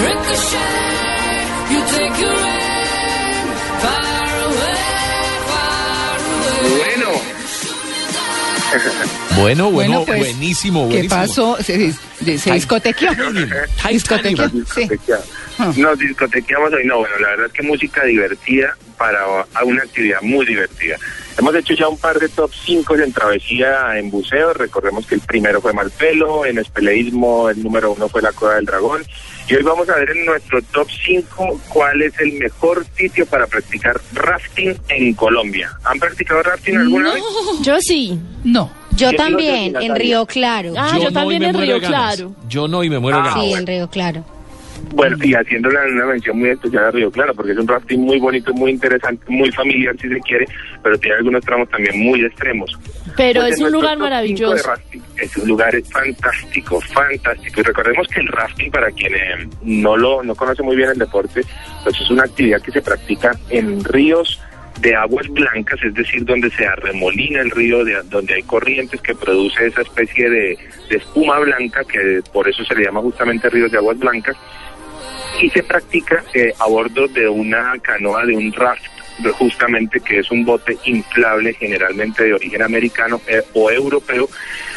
Bueno, Bueno, bueno, pues, buenísimo, ¿Qué buenísimo. pasó? Se, se, se discotequeó. Discotequeó. nos Sí. discotequeamos. Ah. Nos discotequeamos hoy. No, bueno, la verdad es que música divertida para una actividad muy divertida. Hemos hecho ya un par de top 5 en travesía en buceo. Recordemos que el primero fue Malpelo, en espeleísmo el número uno fue la Cueva del Dragón. Y hoy vamos a ver en nuestro top 5 cuál es el mejor sitio para practicar rafting en Colombia. ¿Han practicado rafting alguna vez? Yo sí. No. Yo Yo también, en. Río Claro. Ah, yo, no, y también en Río. Claro. Yo no y me muero de Ah, ganas. Sí, en Río Claro. Bueno, y haciéndole una mención muy especial a Río Claro, porque es un rafting muy bonito, muy interesante, muy familiar si se quiere, pero tiene algunos tramos también muy extremos. Pero Pues es un lugar maravilloso. rafting, Es un lugar fantástico, fantástico. Y recordemos que el rafting, para quienes no lo no conoce muy bien el deporte, pues es una actividad que se practica en ríos de aguas blancas, es decir, donde se arremolina el río, de, donde hay corrientes que produce esa especie de, de espuma blanca, que por eso se le llama justamente ríos de aguas blancas, y se practica eh, a bordo de una canoa, de un raft, justamente que es un bote inflable, generalmente de origen americano eh, o europeo,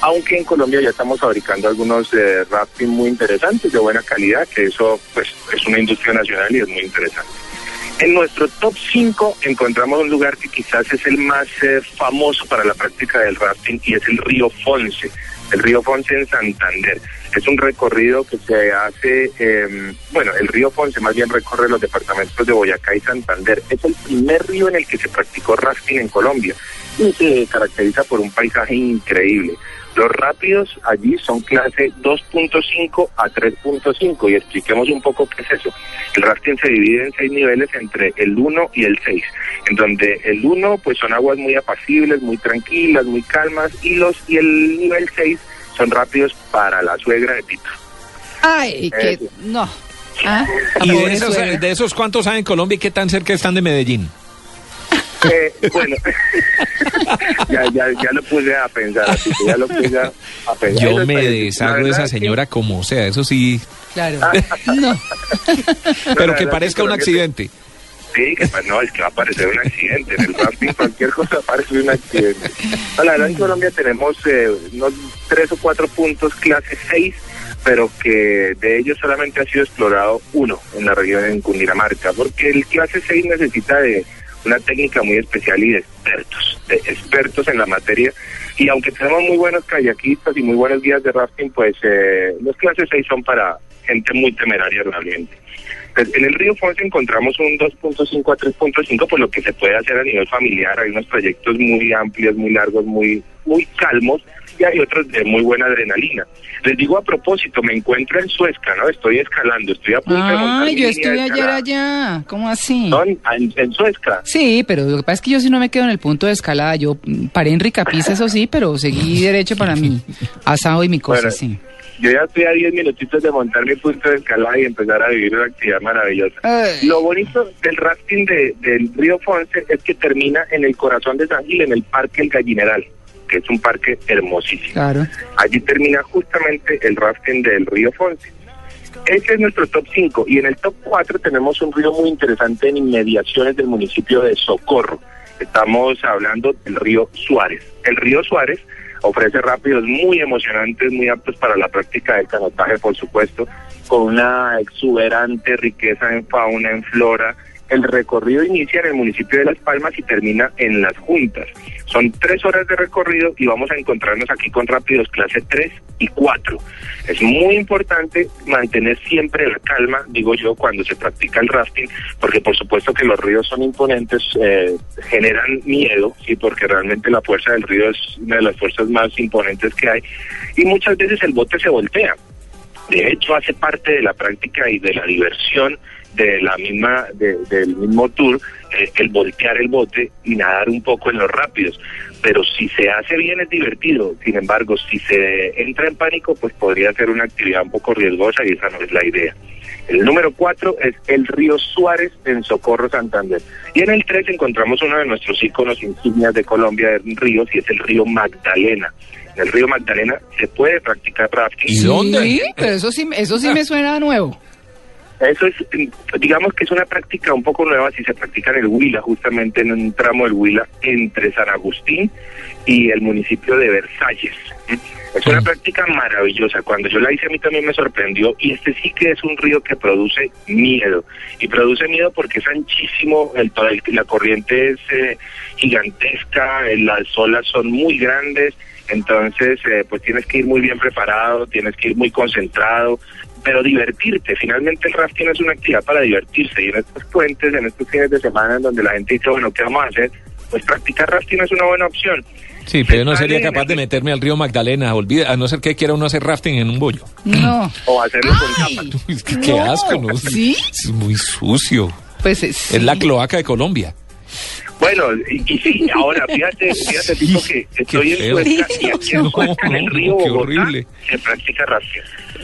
aunque en Colombia ya estamos fabricando algunos eh, rafting muy interesantes, de buena calidad, que eso pues es una industria nacional y es muy interesante. En nuestro top 5 encontramos un lugar que quizás es el más eh, famoso para la práctica del rafting y es el río Fonce. El río Fonce en Santander. Es un recorrido que se hace, eh, bueno, el río Fonce más bien recorre los departamentos de Boyacá y Santander. Es el primer río en el que se practicó rafting en Colombia y se caracteriza por un paisaje increíble. Los rápidos allí son clase 2.5 a 3.5 y expliquemos un poco qué es eso. El rafting se divide en seis niveles entre el 1 y el 6, en donde el 1 pues son aguas muy apacibles, muy tranquilas, muy calmas y los y el nivel 6 son rápidos para la suegra de Tito. Ay, que Eso. no. Ah, ¿Y de esos, suegra. de esos cuántos hay en Colombia y qué tan cerca están de Medellín? Eh, bueno, ya, ya, ya lo puse a pensar, así que ya lo puse a, a pensar. Yo me deshago de esa es que- señora como sea, eso sí, Claro. Ah. No. pero que parezca que un accidente. Sí, que no, es que va a aparecer un accidente. En el rafting cualquier cosa aparece un accidente. No, la verdad en Colombia tenemos eh, unos tres o cuatro puntos clase 6, pero que de ellos solamente ha sido explorado uno en la región en Cundinamarca, porque el clase 6 necesita de una técnica muy especial y de expertos, de expertos en la materia. Y aunque tenemos muy buenos kayakistas y muy buenos guías de rafting, pues eh, los clases 6 son para gente muy temeraria realmente. Pues, en el río Fonse encontramos un 2.5 a 3.5, por lo que se puede hacer a nivel familiar. Hay unos trayectos muy amplios, muy largos, muy, muy calmos, y hay otros de muy buena adrenalina. Les digo a propósito, me encuentro en Suezca, ¿no? Estoy escalando, estoy a punto de montar yo estuve ayer allá. ¿Cómo así? ¿No? En, en Suezca. Sí, pero lo que pasa es que yo sí no me quedo en el punto de escalada. Yo paré en Ricapiza, eso sí, pero seguí derecho para mi asado y mi cosa, Bueno, sí. Yo ya estoy a 10 minutitos de montar mi punto de escalada y empezar a vivir una actividad maravillosa. Ay. Lo bonito del rafting de- del río Fonse es que termina en el corazón de San Gil, en el Parque El Gallineral, que es un parque hermosísimo. Claro. Allí termina justamente el rafting del río Fonse. Ese es nuestro top 5 y en el top 4 tenemos un río muy interesante en inmediaciones del municipio de Socorro. Estamos hablando del río Suárez. El río Suárez ofrece rápidos muy emocionantes, muy aptos para la práctica del canotaje, por supuesto, con una exuberante riqueza en fauna, en flora, El recorrido inicia en el municipio de Las Palmas y termina en Las Juntas. Son tres horas de recorrido y vamos a encontrarnos aquí con rápidos clase 3 y 4. Es muy importante mantener siempre la calma, digo yo, cuando se practica el rafting, porque por supuesto que los ríos son imponentes, eh, generan miedo, sí, porque realmente la fuerza del río es una de las fuerzas más imponentes que hay y muchas veces el bote se voltea. De hecho, hace parte de la práctica y de la diversión de la misma de- del mismo tour eh, el voltear el bote y nadar un poco en los rápidos. Pero si se hace bien es divertido. Sin embargo si se entra en pánico pues podría ser una actividad un poco riesgosa y esa no es la idea. El número cuatro es el río Suárez en Socorro Santander. Y en el tres encontramos uno de nuestros íconos insignias de Colombia de ríos y es el río Magdalena. En el río Magdalena se puede practicar rafting. ¿Y dónde? Sí, pero eso sí, eso sí me suena nuevo. Eso es, mm, digamos que es una práctica un poco nueva si se practica en el Huila, justamente en un tramo del Huila entre San Agustín y el municipio de Versalles. Es una práctica maravillosa. Cuando yo la hice a mí también me sorprendió y este sí que es un río que produce miedo. Y produce miedo porque es anchísimo, el- la corriente es eh, gigantesca, eh, las olas son muy grandes, entonces eh, pues tienes que ir muy bien preparado, tienes que ir muy concentrado, pero divertirte. Finalmente el rafting es una actividad para divertirse y en estos puentes, en estos fines de semana en donde la gente dice, bueno, ¿qué vamos a hacer? Pues practicar rafting es una buena opción. Sí, pero yo no Se sería capaz de meterme al río Magdalena, olvida, a no ser que quiera uno hacer rafting en un bollo. No. O hacerlo con Ay. que qué No, asco, ¿no? ¿sí? Es muy sucio. Pues es, Es la cloaca de Colombia. Bueno, y, y sí, ahora fíjate, fíjate, Tito, que estoy en y aquí en No, en el no, río qué Bogotá, horrible. se practica rafting.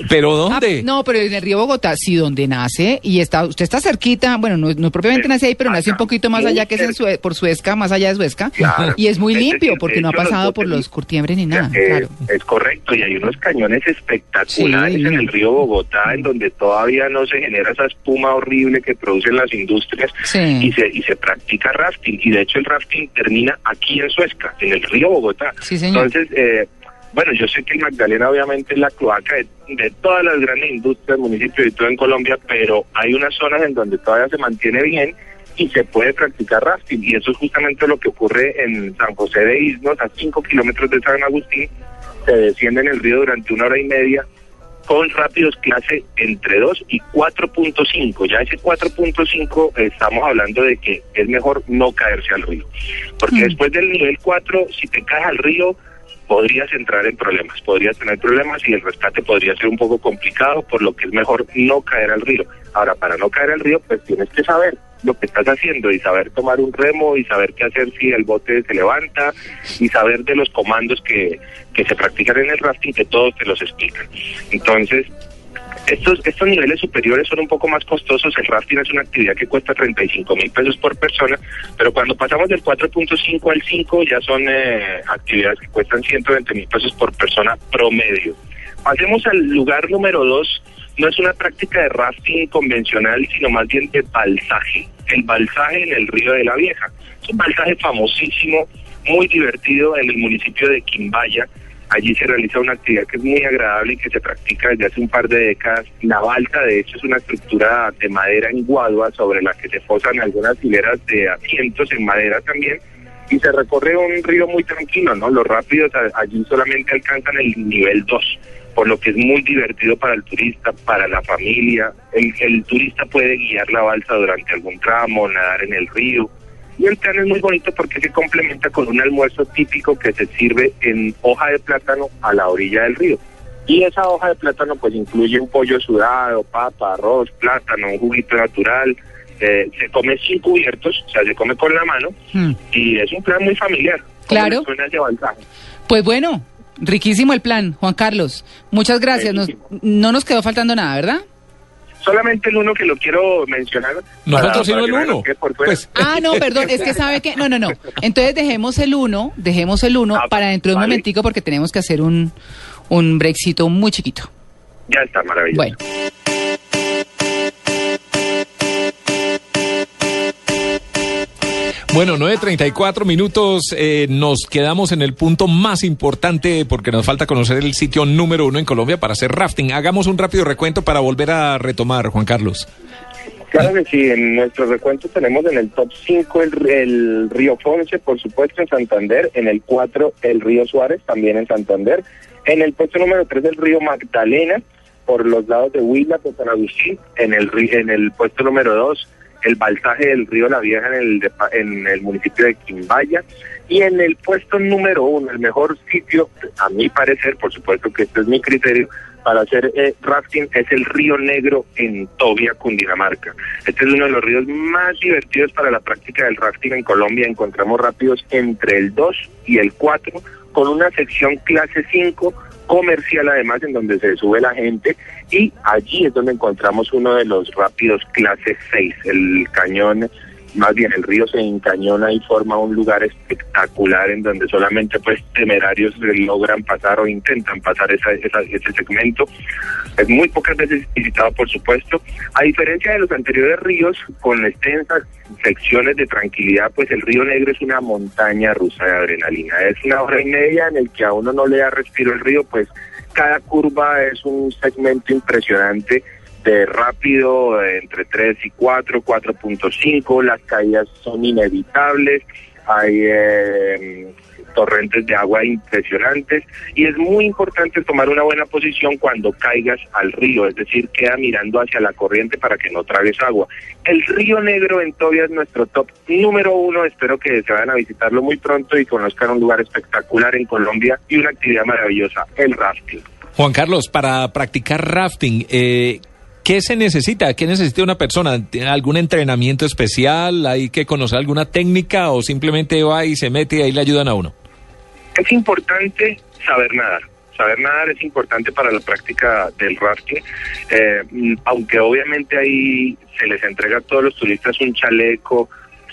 ¿Pero Ah, dónde? no, pero en el río Bogotá, sí, donde nace, y está, usted está cerquita, bueno, no, no propiamente nace ahí, pero nace un poquito más allá, que es en. Sue- por Suezca, más allá de Suezca, Claro. y es muy Es limpio, decir, porque de no ha los pasado por los curtiembres ni nada, Eh, claro. Es correcto, y hay unos cañones espectaculares Sí. en el río Bogotá, en donde todavía no se genera esa espuma horrible que producen las industrias Sí. y, se, y se practica rafting. Y de hecho el rafting termina aquí en Suezca, en el río Bogotá. Sí, señor. Entonces, eh, bueno, yo sé que el Magdalena obviamente es la cloaca de, de todas las grandes industrias, municipios y todo en Colombia, pero hay unas zonas en donde todavía se mantiene bien y se puede practicar rafting. Y eso es justamente lo que ocurre en San José de Isnos, a 5 kilómetros de San Agustín. Se desciende en el río durante una hora y media con rápidos clase entre 2 y 4.5. Ya ese 4.5 eh, estamos hablando de que es mejor no caerse al río. Porque Mm. después del nivel 4, si te caes al río, podrías entrar en problemas, podrías tener problemas y el rescate podría ser un poco complicado, por lo que es mejor no caer al río. Ahora, para no caer al río, pues tienes que saber lo que estás haciendo y saber tomar un remo y saber qué hacer si el bote se levanta y saber de los comandos que, que se practican en el rafting, que todos te los explican. Entonces, estos, estos niveles superiores son un poco más costosos. El rafting es una actividad que cuesta 35 mil pesos por persona, pero cuando pasamos del 4.5 al 5 ya son eh, actividades que cuestan 120 mil pesos por persona promedio. Pasemos al lugar número 2. No es una práctica de rafting convencional, sino más bien de balsaje. El balsaje en el río de la Vieja. Es un balsaje famosísimo, muy divertido en el municipio de Quimbaya. Allí se realiza una actividad que es muy agradable y que se practica desde hace un par de décadas. La balsa, de hecho, es una estructura de madera en guadua sobre la que se posan algunas hileras de asientos en madera también. Y se recorre un río muy tranquilo, ¿no? Los rápidos allí solamente alcanzan el nivel 2, por lo que es muy divertido para el turista, para la familia. El, el turista puede guiar la balsa durante algún tramo, nadar en el río. Y el plan es muy bonito porque se complementa con un almuerzo típico que se sirve en hoja de plátano a la orilla del río. Y esa hoja de plátano pues incluye un pollo sudado, papa, arroz, plátano, un juguito natural. Eh, se come sin cubiertos, o sea, se come con la mano Hmm. y es un plan muy familiar. ¿Cómo Claro. Pues bueno, riquísimo el plan, Juan Carlos. Muchas gracias. Nos- no nos quedó faltando nada, ¿verdad? Solamente el uno que lo quiero mencionar. Nosotros sino el uno. que por fuera- Pues, Ah, no, perdón, es que sabe que... No, no, no. Entonces dejemos el uno, dejemos el uno Ah, para dentro de un momentico porque tenemos que hacer un, un breakcito muy chiquito. Ya está, maravilloso. Bueno. Bueno, 9.34 minutos, eh, nos quedamos en el punto más importante porque nos falta conocer el sitio número uno en Colombia para hacer rafting. Hagamos un rápido recuento para volver a retomar, Juan Carlos. Claro que sí, en nuestro recuento tenemos en el top 5 el, el río Fonse, por supuesto, en Santander, en el 4 el río Suárez, también en Santander, en el puesto número 3 el río Magdalena, por los lados de Huila, por San en el, en el puesto número 2 el baltaje del río La Vieja en el, en el municipio de Quimbaya, y en el puesto número 1, el mejor sitio, a mi parecer, por supuesto que este es mi criterio, para hacer eh, rafting es el Río Negro en Tobia, Cundinamarca. Este es uno de los ríos más divertidos para la práctica del rafting en Colombia. Encontramos rápidos entre el 2 y el 4, con una sección clase 5 comercial además en donde se sube la gente y allí es donde encontramos uno de los rápidos clase 6, el cañón más bien el río se encañona y forma un lugar espectacular en donde solamente pues temerarios logran pasar o intentan pasar esa, esa- ese segmento. Es muy pocas veces visitado, por supuesto. A diferencia de los anteriores ríos, con extensas secciones de tranquilidad, pues el río Negro es una montaña rusa de adrenalina. Es una hora y media en el que a uno no le da respiro el río, pues cada curva es un segmento impresionante de rápido eh, entre 3 y 4, 4.5, las caídas son inevitables, hay eh, torrentes de agua impresionantes y es muy importante tomar una buena posición cuando caigas al río, es decir, queda mirando hacia la corriente para que no tragues agua. El río Negro en Tobia es nuestro top número uno, espero que se vayan a visitarlo muy pronto y conozcan un lugar espectacular en Colombia y una actividad maravillosa, el rafting. Juan Carlos, para practicar rafting, eh, ¿qué se necesita? ¿Qué necesita una persona? ¿Tiene ¿Algún entrenamiento especial? ¿Hay que conocer alguna técnica o simplemente va y se mete y ahí le ayudan a uno? Es importante saber nadar. Saber nadar es importante para la práctica del rafting, eh, mm, aunque obviamente ahí se les entrega a todos los turistas un chaleco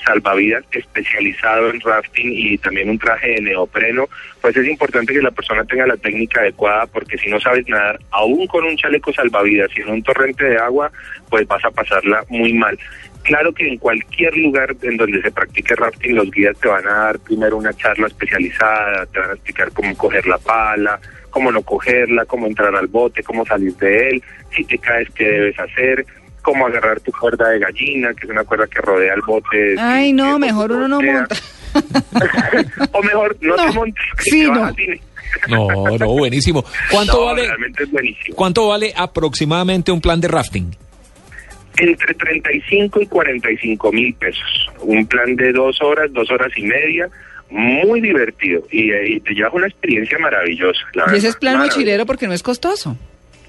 salvavidas especializado en rafting y también un traje de neopreno, pues es importante que la persona tenga la técnica adecuada porque si no sabes nadar, aún con un chaleco salvavidas y en un torrente de agua, pues vas a pasarla muy mal. Claro que en cualquier lugar en donde se practique rafting, los guías te van a dar primero una charla especializada, te van a explicar cómo coger la pala, cómo no cogerla, cómo entrar al bote, cómo salir de él, si te caes, qué debes hacer, cómo agarrar tu cuerda de gallina, que es una cuerda que rodea el bote. Ay, no, mejor uno no monta. o mejor, no, No, te montes, sí, te no. No, no, buenísimo. ¿Cuánto No, vale? Realmente es buenísimo. ¿Cuánto vale aproximadamente un plan de rafting? Entre 35 y 45 mil pesos. Un plan de dos horas, dos horas y media, muy divertido. Y, eh, y te llevas una experiencia maravillosa. la Y ese verdad, es plan mochilero porque no es costoso.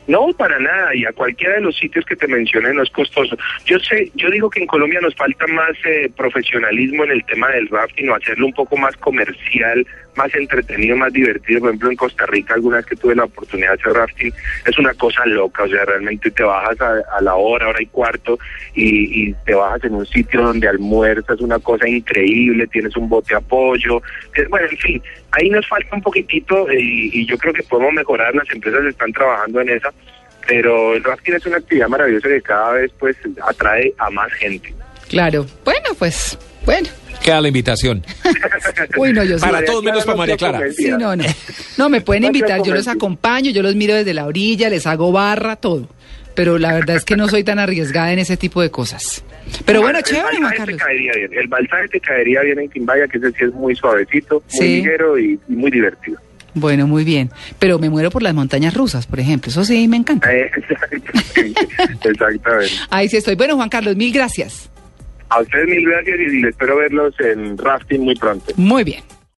No, para nada, y a cualquiera de los sitios que te mencioné no es costoso. Yo sé, yo digo que en Colombia nos falta más eh, profesionalismo en el tema del rafting o hacerlo un poco más comercial, más entretenido, más divertido. Por ejemplo, en Costa Rica, alguna vez que tuve la oportunidad de hacer rafting, es una cosa loca, o sea, realmente te bajas a, la hora, hora y cuarto, y, y te bajas en un sitio donde almuerzas, una cosa increíble, tienes un bote apoyo, bueno, en fin, ahí nos falta un poquitito y, y yo creo que podemos mejorar, las empresas están trabajando en esa, pero el rafting es una actividad maravillosa que cada vez pues atrae a más gente. Claro. Bueno, pues, bueno. Queda la invitación. Uy, no, yo sí. Para todos menos para María Clara. Sí, no, no. No, me pueden invitar, yo los acompaño, yo los miro desde la orilla, les hago barra, todo. Pero la verdad es que no soy tan arriesgada en ese tipo de cosas. Pero bueno, chévere, Juan Carlos. te caería bien, el balsaje te caería bien en Quimbaya, que ese sí es muy suavecito, muy Sí. ligero y, y muy divertido. Bueno, muy bien. Pero me muero por las montañas rusas, por ejemplo. Eso sí, me encanta. Eh, Exactamente. Ahí sí estoy. Bueno, Juan Carlos, mil gracias. A ustedes mil gracias y les espero verlos en rafting muy pronto. Muy bien.